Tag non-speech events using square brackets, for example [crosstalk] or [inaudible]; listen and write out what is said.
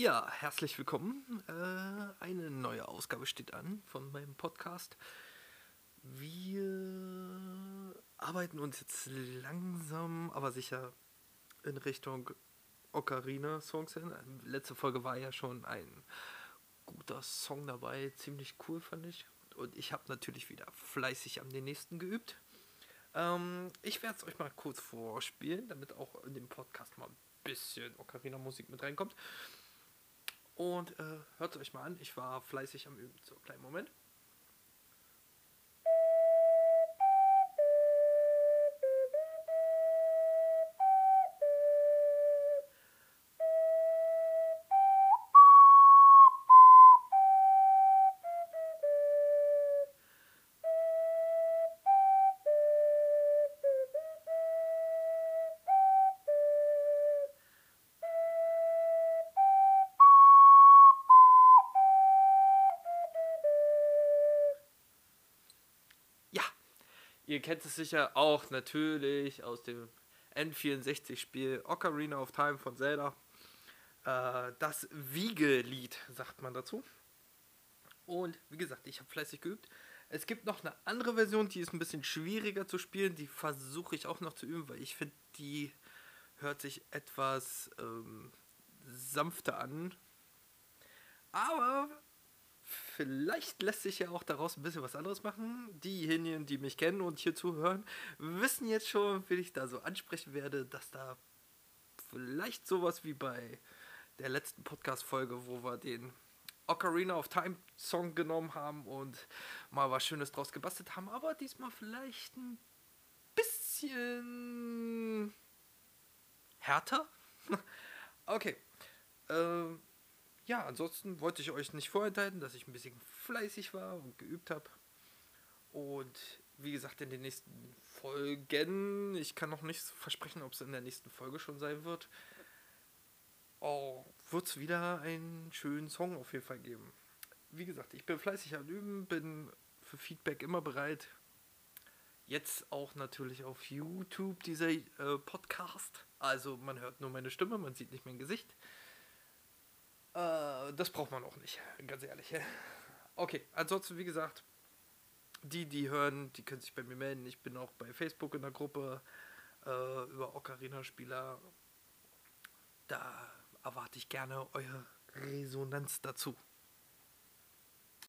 Ja, herzlich willkommen. Äh, eine neue Ausgabe steht an von meinem Podcast. Wir arbeiten uns jetzt langsam, aber sicher in Richtung Ocarina-Songs hin. Letzte Folge war ja schon ein guter Song dabei, ziemlich cool fand ich. Und ich habe natürlich wieder fleißig am den nächsten geübt. Ähm, ich werde es euch mal kurz vorspielen, damit auch in dem Podcast mal ein bisschen Ocarina-Musik mit reinkommt. Und äh, hört es euch mal an, ich war fleißig am Üben. So, kleinen Moment. Ihr kennt es sicher auch natürlich aus dem N64-Spiel Ocarina of Time von Zelda. Äh, das Wiegelied, sagt man dazu. Und wie gesagt, ich habe fleißig geübt. Es gibt noch eine andere Version, die ist ein bisschen schwieriger zu spielen. Die versuche ich auch noch zu üben, weil ich finde, die hört sich etwas ähm, sanfter an. Aber vielleicht lässt sich ja auch daraus ein bisschen was anderes machen. Diejenigen, die mich kennen und hier zuhören, wissen jetzt schon, wie ich da so ansprechen werde, dass da vielleicht sowas wie bei der letzten Podcast-Folge, wo wir den Ocarina of Time Song genommen haben und mal was Schönes draus gebastelt haben, aber diesmal vielleicht ein bisschen härter. [laughs] okay. Ähm, ja, ansonsten wollte ich euch nicht vorenthalten, dass ich ein bisschen fleißig war und geübt habe. Und wie gesagt, in den nächsten Folgen, ich kann noch nicht versprechen, ob es in der nächsten Folge schon sein wird, oh, wird es wieder einen schönen Song auf jeden Fall geben. Wie gesagt, ich bin fleißig am Üben, bin für Feedback immer bereit. Jetzt auch natürlich auf YouTube dieser äh, Podcast. Also man hört nur meine Stimme, man sieht nicht mein Gesicht. Äh, das braucht man auch nicht, ganz ehrlich. Okay, ansonsten wie gesagt, die, die hören, die können sich bei mir melden. Ich bin auch bei Facebook in der Gruppe äh, über Ocarina-Spieler. Da erwarte ich gerne eure Resonanz dazu.